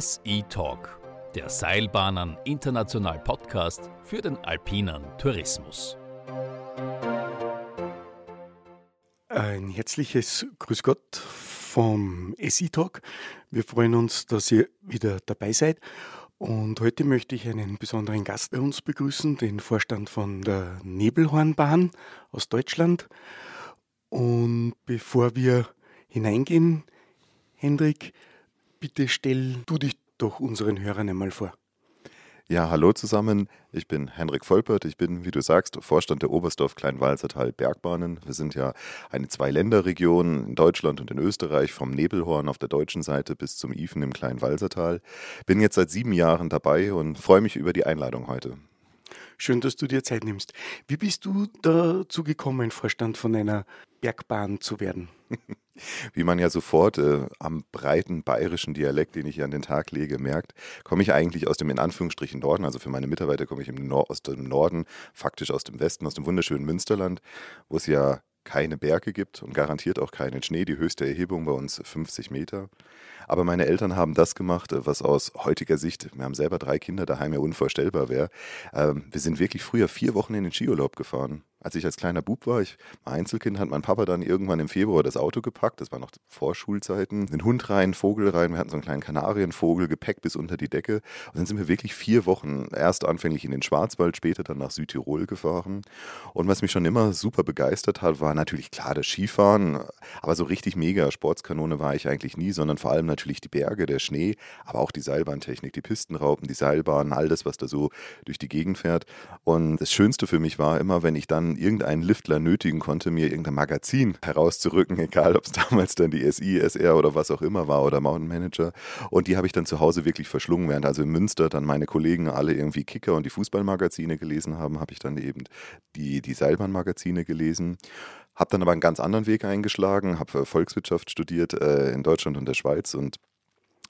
SE Talk, der Seilbahnen International Podcast für den alpinen Tourismus. Ein herzliches Grüß Gott vom SE Talk. Wir freuen uns, dass ihr wieder dabei seid. Und heute möchte ich einen besonderen Gast bei uns begrüßen, den Vorstand von der Nebelhornbahn aus Deutschland. Und bevor wir hineingehen, Hendrik, bitte stell du dich doch unseren Hörern einmal vor. Ja, hallo zusammen. Ich bin Henrik Volpert. Ich bin, wie du sagst, Vorstand der Oberstdorf Kleinwalsertal Bergbahnen. Wir sind ja eine Zwei-Länder-Region in Deutschland und in Österreich, vom Nebelhorn auf der deutschen Seite bis zum Ifen im Kleinwalsertal. Bin jetzt seit sieben Jahren dabei und freue mich über die Einladung heute. Schön, dass du dir Zeit nimmst. Wie bist du dazu gekommen, Vorstand von einer Bergbahn zu werden? Wie man ja sofort äh, am breiten bayerischen Dialekt, den ich hier an den Tag lege, merkt, komme ich eigentlich aus dem in Anführungsstrichen Norden. Also für meine Mitarbeiter komme ich Nor aus dem Norden, faktisch aus dem Westen, aus dem wunderschönen Münsterland, wo es ja keine Berge gibt und garantiert auch keinen Schnee. Die höchste Erhebung bei uns 50 Meter. Aber meine Eltern haben das gemacht, was aus heutiger Sicht, wir haben selber drei Kinder daheim, ja unvorstellbar wäre. Ähm, wir sind wirklich früher vier Wochen in den Skiurlaub gefahren als ich als kleiner Bub war, ich war Einzelkind, hat mein Papa dann irgendwann im Februar das Auto gepackt, das war noch vor Schulzeiten, den Hund rein, Vogel rein, wir hatten so einen kleinen Kanarienvogel, Gepäck bis unter die Decke. Und dann sind wir wirklich vier Wochen, erst anfänglich in den Schwarzwald, später dann nach Südtirol gefahren. Und was mich schon immer super begeistert hat, war natürlich klar das Skifahren, aber so richtig mega Sportskanone war ich eigentlich nie, sondern vor allem natürlich die Berge, der Schnee, aber auch die Seilbahntechnik, die Pistenraupen, die Seilbahnen, all das, was da so durch die Gegend fährt. Und das Schönste für mich war immer, wenn ich dann irgendeinen Liftler nötigen konnte, mir irgendein Magazin herauszurücken, egal ob es damals dann die SI, SR oder was auch immer war oder Mountain Manager. Und die habe ich dann zu Hause wirklich verschlungen, während also in Münster dann meine Kollegen alle irgendwie Kicker und die Fußballmagazine gelesen haben, habe ich dann eben die, die Seilbahnmagazine gelesen. Habe dann aber einen ganz anderen Weg eingeschlagen, habe Volkswirtschaft studiert äh, in Deutschland und der Schweiz und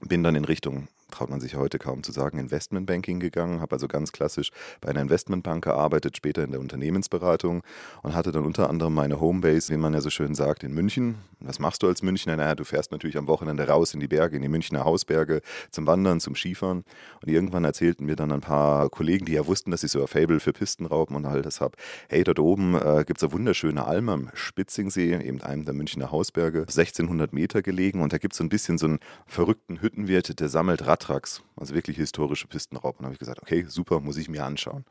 bin dann in Richtung traut man sich heute kaum zu sagen, Investmentbanking gegangen, habe also ganz klassisch bei einer Investmentbank gearbeitet, später in der Unternehmensberatung und hatte dann unter anderem meine Homebase, wie man ja so schön sagt, in München. Was machst du als Münchner? Naja, du fährst natürlich am Wochenende raus in die Berge, in die Münchner Hausberge zum Wandern, zum Skifahren. Und irgendwann erzählten mir dann ein paar Kollegen, die ja wussten, dass ich so ein Fable für Pistenrauben und all das habe, hey, dort oben äh, gibt es eine wunderschöne Alm am Spitzingsee, eben einem der Münchner Hausberge, 1600 Meter gelegen und da gibt es so ein bisschen so einen verrückten Hüttenwirt, der sammelt Rad Radtracks, also wirklich historische Pistenraupen. Und habe ich gesagt, okay, super, muss ich mir anschauen.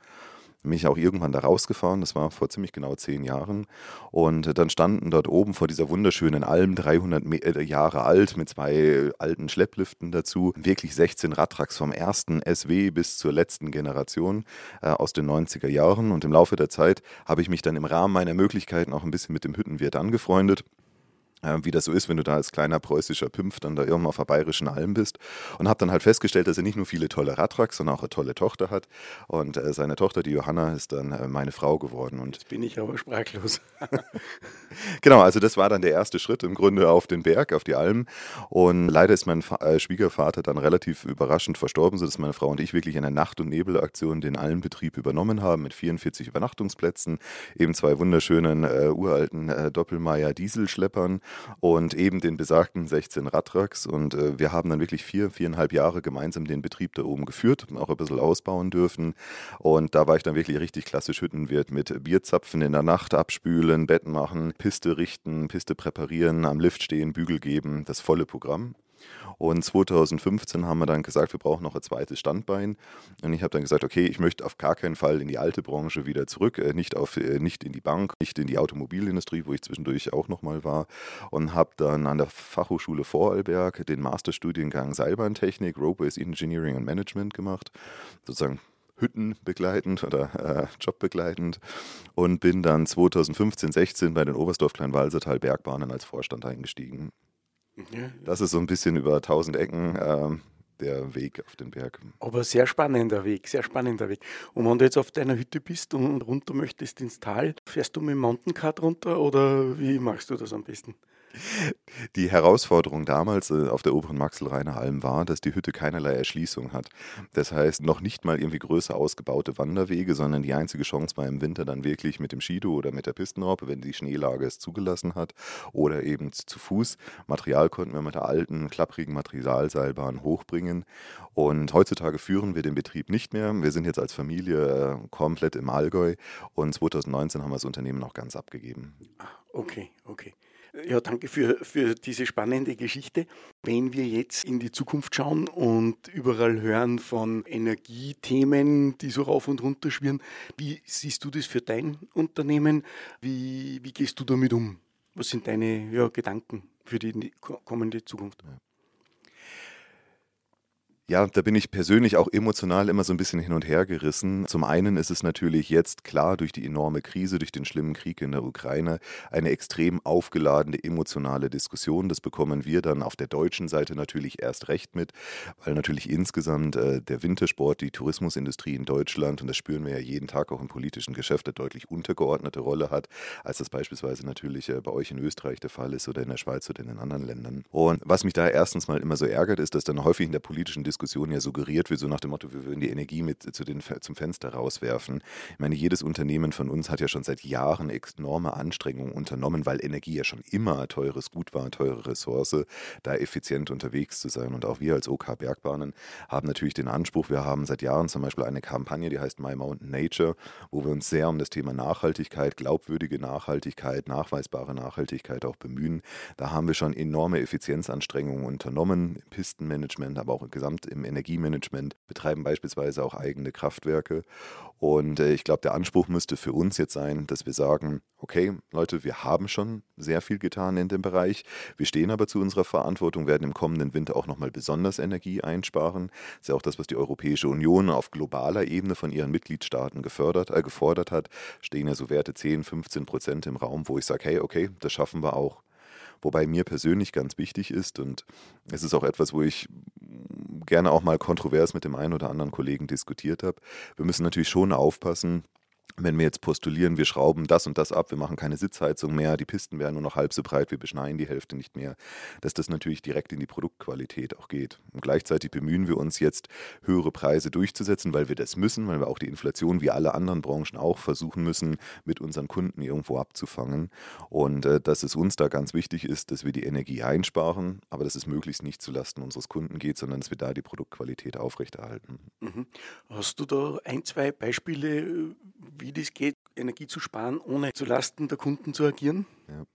Bin ich auch irgendwann da rausgefahren, das war vor ziemlich genau zehn Jahren. Und dann standen dort oben vor dieser wunderschönen Alm, 300 äh, Jahre alt, mit zwei alten Schleppliften dazu, wirklich 16 Radtracks vom ersten SW bis zur letzten Generation äh, aus den 90er Jahren. Und im Laufe der Zeit habe ich mich dann im Rahmen meiner Möglichkeiten auch ein bisschen mit dem Hüttenwirt angefreundet wie das so ist, wenn du da als kleiner preußischer Pimpf dann da irgendwann auf der bayerischen Alm bist. Und habe dann halt festgestellt, dass er nicht nur viele tolle Radtracks, sondern auch eine tolle Tochter hat. Und äh, seine Tochter, die Johanna, ist dann äh, meine Frau geworden. Und Jetzt bin ich aber sprachlos. genau, also das war dann der erste Schritt im Grunde auf den Berg, auf die Alm. Und leider ist mein Fa äh, Schwiegervater dann relativ überraschend verstorben, sodass meine Frau und ich wirklich in einer Nacht- und Nebelaktion den Almbetrieb übernommen haben mit 44 Übernachtungsplätzen, eben zwei wunderschönen äh, uralten äh, Doppelmeier-Dieselschleppern und eben den besagten 16 Radtracks. Und äh, wir haben dann wirklich vier, viereinhalb Jahre gemeinsam den Betrieb da oben geführt, auch ein bisschen ausbauen dürfen. Und da war ich dann wirklich richtig klassisch Hüttenwirt mit Bierzapfen in der Nacht abspülen, Betten machen, Piste richten, Piste präparieren, am Lift stehen, Bügel geben, das volle Programm. Und 2015 haben wir dann gesagt, wir brauchen noch ein zweites Standbein. Und ich habe dann gesagt, okay, ich möchte auf gar keinen Fall in die alte Branche wieder zurück, äh, nicht, auf, äh, nicht in die Bank, nicht in die Automobilindustrie, wo ich zwischendurch auch nochmal war. Und habe dann an der Fachhochschule Vorarlberg den Masterstudiengang Seilbahntechnik, Ropeways Engineering and Management gemacht. Sozusagen hüttenbegleitend oder äh, jobbegleitend und bin dann 2015, 16 bei den Oberstdorf Kleinwalsertal Bergbahnen als Vorstand eingestiegen. Das ist so ein bisschen über 1000 Ecken äh, der Weg auf den Berg. Aber sehr spannender Weg, sehr spannender Weg. Und wenn du jetzt auf deiner Hütte bist und runter möchtest ins Tal, fährst du mit dem Mountaincar runter oder wie machst du das am besten? Die Herausforderung damals äh, auf der oberen Maxelreiner Alm war, dass die Hütte keinerlei Erschließung hat. Das heißt, noch nicht mal irgendwie größer ausgebaute Wanderwege, sondern die einzige Chance war im Winter dann wirklich mit dem Skido oder mit der Pistenraupe, wenn die Schneelage es zugelassen hat, oder eben zu Fuß. Material konnten wir mit der alten, klapprigen Materialseilbahn hochbringen. Und heutzutage führen wir den Betrieb nicht mehr. Wir sind jetzt als Familie äh, komplett im Allgäu und 2019 haben wir das Unternehmen auch ganz abgegeben. Ah, okay, okay. Ja, danke für, für diese spannende Geschichte. Wenn wir jetzt in die Zukunft schauen und überall hören von Energiethemen, die so rauf und runter schwirren, wie siehst du das für dein Unternehmen? Wie, wie gehst du damit um? Was sind deine ja, Gedanken für die kommende Zukunft? Ja. Ja, da bin ich persönlich auch emotional immer so ein bisschen hin und her gerissen. Zum einen ist es natürlich jetzt klar durch die enorme Krise, durch den schlimmen Krieg in der Ukraine eine extrem aufgeladene emotionale Diskussion. Das bekommen wir dann auf der deutschen Seite natürlich erst recht mit, weil natürlich insgesamt äh, der Wintersport, die Tourismusindustrie in Deutschland, und das spüren wir ja jeden Tag auch im politischen Geschäft, eine deutlich untergeordnete Rolle hat, als das beispielsweise natürlich äh, bei euch in Österreich der Fall ist oder in der Schweiz oder in den anderen Ländern. Und was mich da erstens mal immer so ärgert, ist, dass dann häufig in der politischen Diskussion Diskussion ja suggeriert wird, so nach dem Motto, wir würden die Energie mit zu den, zum Fenster rauswerfen. Ich meine, jedes Unternehmen von uns hat ja schon seit Jahren enorme Anstrengungen unternommen, weil Energie ja schon immer teures Gut war, teure Ressource, da effizient unterwegs zu sein. Und auch wir als OK Bergbahnen haben natürlich den Anspruch, wir haben seit Jahren zum Beispiel eine Kampagne, die heißt My Mountain Nature, wo wir uns sehr um das Thema Nachhaltigkeit, glaubwürdige Nachhaltigkeit, nachweisbare Nachhaltigkeit auch bemühen. Da haben wir schon enorme Effizienzanstrengungen unternommen, im Pistenmanagement, aber auch Gesamt im Energiemanagement, betreiben beispielsweise auch eigene Kraftwerke. Und äh, ich glaube, der Anspruch müsste für uns jetzt sein, dass wir sagen, okay, Leute, wir haben schon sehr viel getan in dem Bereich. Wir stehen aber zu unserer Verantwortung, werden im kommenden Winter auch nochmal besonders Energie einsparen. Das ist ja auch das, was die Europäische Union auf globaler Ebene von ihren Mitgliedstaaten gefördert, äh, gefordert hat. Stehen ja so Werte 10, 15 Prozent im Raum, wo ich sage, hey, okay, das schaffen wir auch. Wobei mir persönlich ganz wichtig ist und es ist auch etwas, wo ich gerne auch mal kontrovers mit dem einen oder anderen Kollegen diskutiert habe. Wir müssen natürlich schon aufpassen, wenn wir jetzt postulieren, wir schrauben das und das ab, wir machen keine Sitzheizung mehr, die Pisten werden nur noch halb so breit, wir beschneien die Hälfte nicht mehr, dass das natürlich direkt in die Produktqualität auch geht. Und gleichzeitig bemühen wir uns jetzt, höhere Preise durchzusetzen, weil wir das müssen, weil wir auch die Inflation wie alle anderen Branchen auch versuchen müssen, mit unseren Kunden irgendwo abzufangen. Und äh, dass es uns da ganz wichtig ist, dass wir die Energie einsparen, aber dass es möglichst nicht zulasten unseres Kunden geht, sondern dass wir da die Produktqualität aufrechterhalten. Mhm. Hast du da ein, zwei Beispiele, wie das geht, Energie zu sparen, ohne zulasten der Kunden zu agieren? Ja.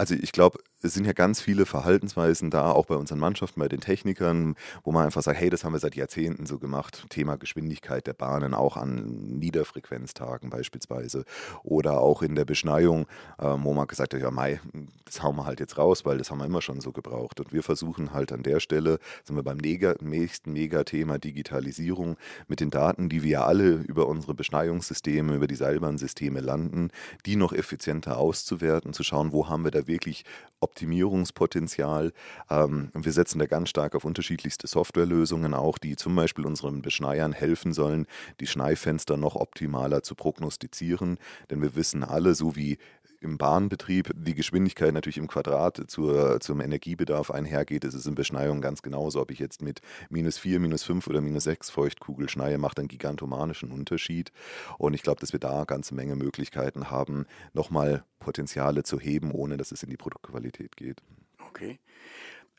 Also ich glaube, es sind ja ganz viele Verhaltensweisen da, auch bei unseren Mannschaften, bei den Technikern, wo man einfach sagt, hey, das haben wir seit Jahrzehnten so gemacht. Thema Geschwindigkeit der Bahnen, auch an Niederfrequenztagen beispielsweise. Oder auch in der Beschneiung, ähm, wo man gesagt hat, ja, Mai, das hauen wir halt jetzt raus, weil das haben wir immer schon so gebraucht. Und wir versuchen halt an der Stelle, sind wir beim nächsten Megathema Digitalisierung, mit den Daten, die wir alle über unsere Beschneiungssysteme, über die Seilbahnsysteme landen, die noch effizienter auszuwerten, zu schauen, wo haben wir da wirklich Optimierungspotenzial. Ähm, wir setzen da ganz stark auf unterschiedlichste Softwarelösungen auch, die zum Beispiel unseren Beschneiern helfen sollen, die Schneifenster noch optimaler zu prognostizieren. Denn wir wissen alle, so wie im Bahnbetrieb die Geschwindigkeit natürlich im Quadrat zur, zum Energiebedarf einhergeht, ist es in Beschneiung ganz genauso. Ob ich jetzt mit minus 4, minus 5 oder minus 6 Feuchtkugel schneie, macht einen gigantomanischen Unterschied. Und ich glaube, dass wir da eine ganze Menge Möglichkeiten haben, nochmal Potenziale zu heben, ohne dass es in die Produktqualität geht. Okay.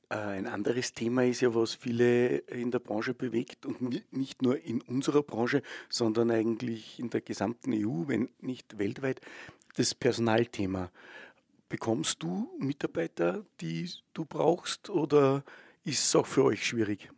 Äh, ein anderes Thema ist ja, was viele in der Branche bewegt und nicht nur in unserer Branche, sondern eigentlich in der gesamten EU, wenn nicht weltweit, das Personalthema. Bekommst du Mitarbeiter, die du brauchst oder ist es auch für euch schwierig?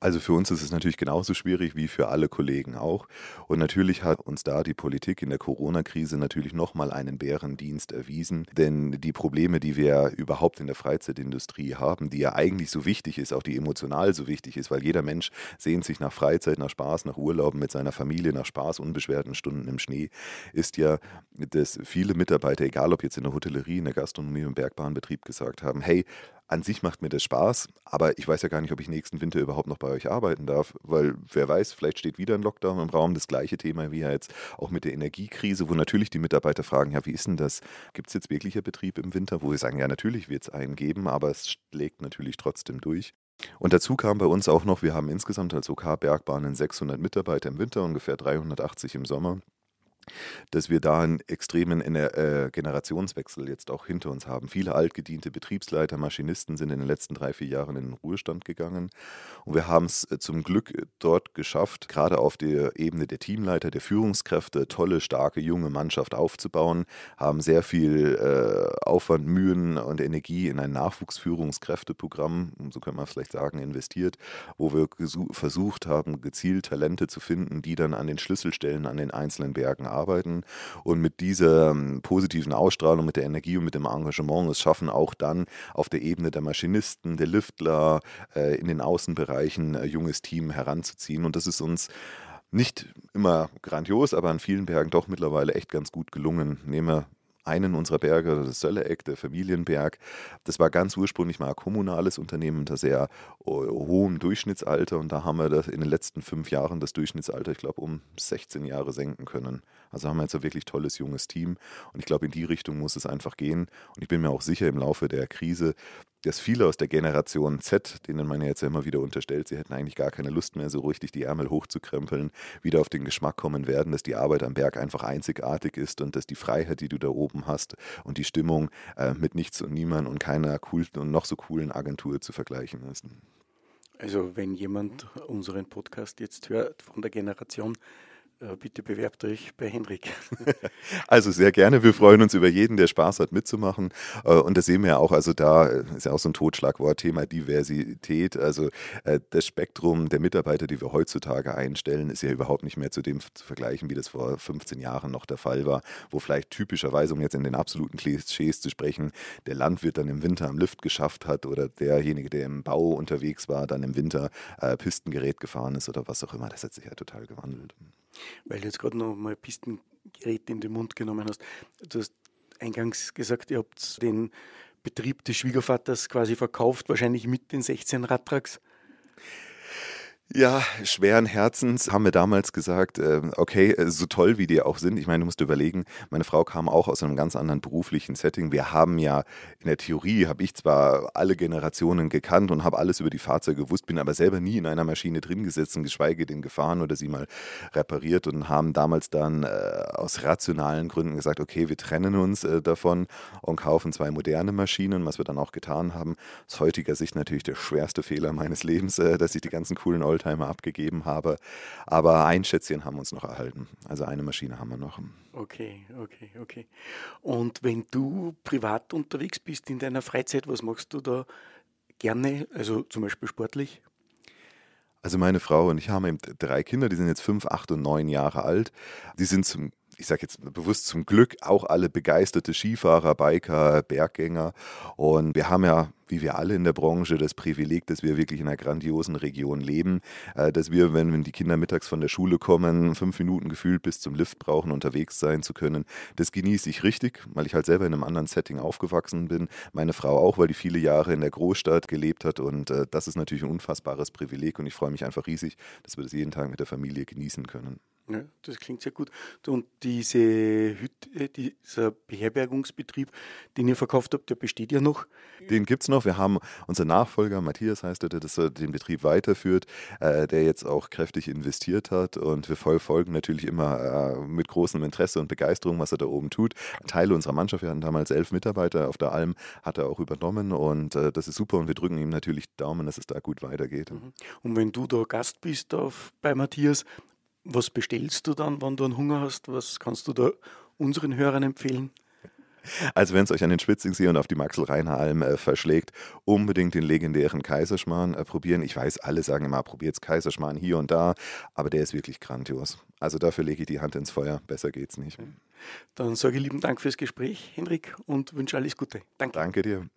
Also für uns ist es natürlich genauso schwierig wie für alle Kollegen auch. Und natürlich hat uns da die Politik in der Corona-Krise natürlich nochmal einen Bärendienst erwiesen. Denn die Probleme, die wir überhaupt in der Freizeitindustrie haben, die ja eigentlich so wichtig ist, auch die emotional so wichtig ist, weil jeder Mensch sehnt sich nach Freizeit, nach Spaß, nach Urlauben mit seiner Familie, nach Spaß, unbeschwerten Stunden im Schnee, ist ja, dass viele Mitarbeiter, egal ob jetzt in der Hotellerie, in der Gastronomie, im Bergbahnbetrieb gesagt haben, hey, an sich macht mir das Spaß, aber ich weiß ja gar nicht, ob ich nächsten Winter überhaupt noch bei euch arbeiten darf, weil wer weiß, vielleicht steht wieder ein Lockdown im Raum, das gleiche Thema wie ja jetzt auch mit der Energiekrise, wo natürlich die Mitarbeiter fragen, ja, wie ist denn das? Gibt es jetzt wirklicher Betrieb im Winter? Wo wir sagen, ja, natürlich wird es einen geben, aber es schlägt natürlich trotzdem durch. Und dazu kam bei uns auch noch, wir haben insgesamt als OK Bergbahnen 600 Mitarbeiter im Winter, ungefähr 380 im Sommer dass wir da einen extremen äh, Generationswechsel jetzt auch hinter uns haben. Viele altgediente Betriebsleiter, Maschinisten sind in den letzten drei, vier Jahren in den Ruhestand gegangen. Und wir haben es äh, zum Glück äh, dort geschafft, gerade auf der Ebene der Teamleiter, der Führungskräfte, tolle, starke, junge Mannschaft aufzubauen, haben sehr viel äh, Aufwand, Mühen und Energie in ein Nachwuchsführungskräfteprogramm, so könnte man vielleicht sagen, investiert, wo wir versucht haben, gezielt Talente zu finden, die dann an den Schlüsselstellen an den einzelnen Bergen arbeiten arbeiten und mit dieser ähm, positiven Ausstrahlung, mit der Energie und mit dem Engagement es schaffen, auch dann auf der Ebene der Maschinisten, der Liftler, äh, in den Außenbereichen ein äh, junges Team heranzuziehen. Und das ist uns nicht immer grandios, aber an vielen Bergen doch mittlerweile echt ganz gut gelungen. Nehme einen unserer Berge, das Sölleeck, der Familienberg. Das war ganz ursprünglich mal ein kommunales Unternehmen unter sehr oh, hohem Durchschnittsalter und da haben wir das in den letzten fünf Jahren das Durchschnittsalter, ich glaube, um 16 Jahre senken können. Also haben wir jetzt ein wirklich tolles junges Team und ich glaube, in die Richtung muss es einfach gehen. Und ich bin mir auch sicher, im Laufe der Krise dass viele aus der Generation Z, denen man ja jetzt immer wieder unterstellt, sie hätten eigentlich gar keine Lust mehr, so richtig die Ärmel hochzukrempeln, wieder auf den Geschmack kommen werden, dass die Arbeit am Berg einfach einzigartig ist und dass die Freiheit, die du da oben hast und die Stimmung äh, mit nichts und niemand und keiner coolen und noch so coolen Agentur zu vergleichen ist. Also wenn jemand unseren Podcast jetzt hört von der Generation bitte bewerbt euch bei Henrik. Also sehr gerne. Wir freuen uns über jeden, der Spaß hat, mitzumachen. Äh, und das sehen wir ja auch. Also da ist ja auch so ein Totschlagwort, Thema Diversität. Also äh, das Spektrum der Mitarbeiter, die wir heutzutage einstellen, ist ja überhaupt nicht mehr zu dem zu vergleichen, wie das vor 15 Jahren noch der Fall war, wo vielleicht typischerweise, um jetzt in den absoluten Klischees zu sprechen, der Landwirt dann im Winter am Lift geschafft hat oder derjenige, der im Bau unterwegs war, dann im Winter Pistengerät gefahren ist oder was auch immer. Das hat sich ja total gewandelt weil du jetzt gerade noch mal Pistengerät in den Mund genommen hast. Du hast eingangs gesagt, ihr habt den Betrieb des Schwiegervaters quasi verkauft, wahrscheinlich mit den 16 Radtracks. Ja, schweren Herzens haben wir damals gesagt, äh, okay, äh, so toll wie die auch sind, ich meine, du musst überlegen, meine Frau kam auch aus einem ganz anderen beruflichen Setting. Wir haben ja in der Theorie, habe ich zwar alle Generationen gekannt und habe alles über die Fahrzeuge gewusst, bin aber selber nie in einer Maschine drin gesessen, geschweige denn gefahren oder sie mal repariert und haben damals dann äh, aus rationalen Gründen gesagt, okay, wir trennen uns äh, davon und kaufen zwei moderne Maschinen, was wir dann auch getan haben. Aus heutiger Sicht natürlich der schwerste Fehler meines Lebens, dass ich die ganzen coolen Oldtimer abgegeben habe. Aber ein Schätzchen haben wir uns noch erhalten. Also eine Maschine haben wir noch. Okay, okay, okay. Und wenn du privat unterwegs bist in deiner Freizeit, was machst du da gerne? Also zum Beispiel sportlich? Also meine Frau und ich haben eben drei Kinder, die sind jetzt fünf, acht und neun Jahre alt. Die sind zum ich sage jetzt bewusst zum Glück auch alle begeisterte Skifahrer, Biker, Berggänger. Und wir haben ja, wie wir alle in der Branche, das Privileg, dass wir wirklich in einer grandiosen Region leben, äh, dass wir, wenn, die Kinder mittags von der Schule kommen, fünf Minuten gefühlt bis zum Lift brauchen, unterwegs sein zu können. Das genieße ich richtig, weil ich halt selber in einem anderen Setting aufgewachsen bin. Meine Frau auch, weil die viele Jahre in der Großstadt gelebt hat. Und äh, das ist natürlich ein unfassbares Privileg. Und ich freue mich einfach riesig, dass wir das jeden Tag mit der Familie genießen können. Ja, das klingt sehr gut. Und diese Hütte, äh, dieser Beherbergungsbetrieb, den ihr verkauft habt, der besteht ja noch? Den gibt es noch. Wir haben unser Nachfolger, Matthias heißt er, der das, den Betrieb weiterführt, äh, der jetzt auch kräftig investiert hat. Und wir verfolgen natürlich immer äh, mit großem Interesse und Begeisterung, was er da oben tut. Teile unserer Mannschaft, wir hatten damals elf Mitarbeiter auf der Alm, hat er auch übernommen. Und äh, das ist super. Und wir drücken ihm natürlich Daumen, dass es da gut weitergeht. Mhm. Und wenn du da Gast bist auf, bei Matthias, was bestellst du dann, wenn du einen Hunger hast? Was kannst du da unseren Hörern empfehlen? Also wenn es euch an den Schwitzingsee und auf die Maxel-Rheiner-Alm äh, verschlägt, unbedingt den legendären Kaiserschmarrn äh, probieren. Ich weiß, alle sagen immer, probiert Kaiserschmarrn hier und da, aber der ist wirklich grandios. Also dafür lege ich die Hand ins Feuer, besser geht's nicht. Dann sage ich lieben Dank fürs Gespräch, Henrik, und wünsche alles Gute. Danke. Danke dir.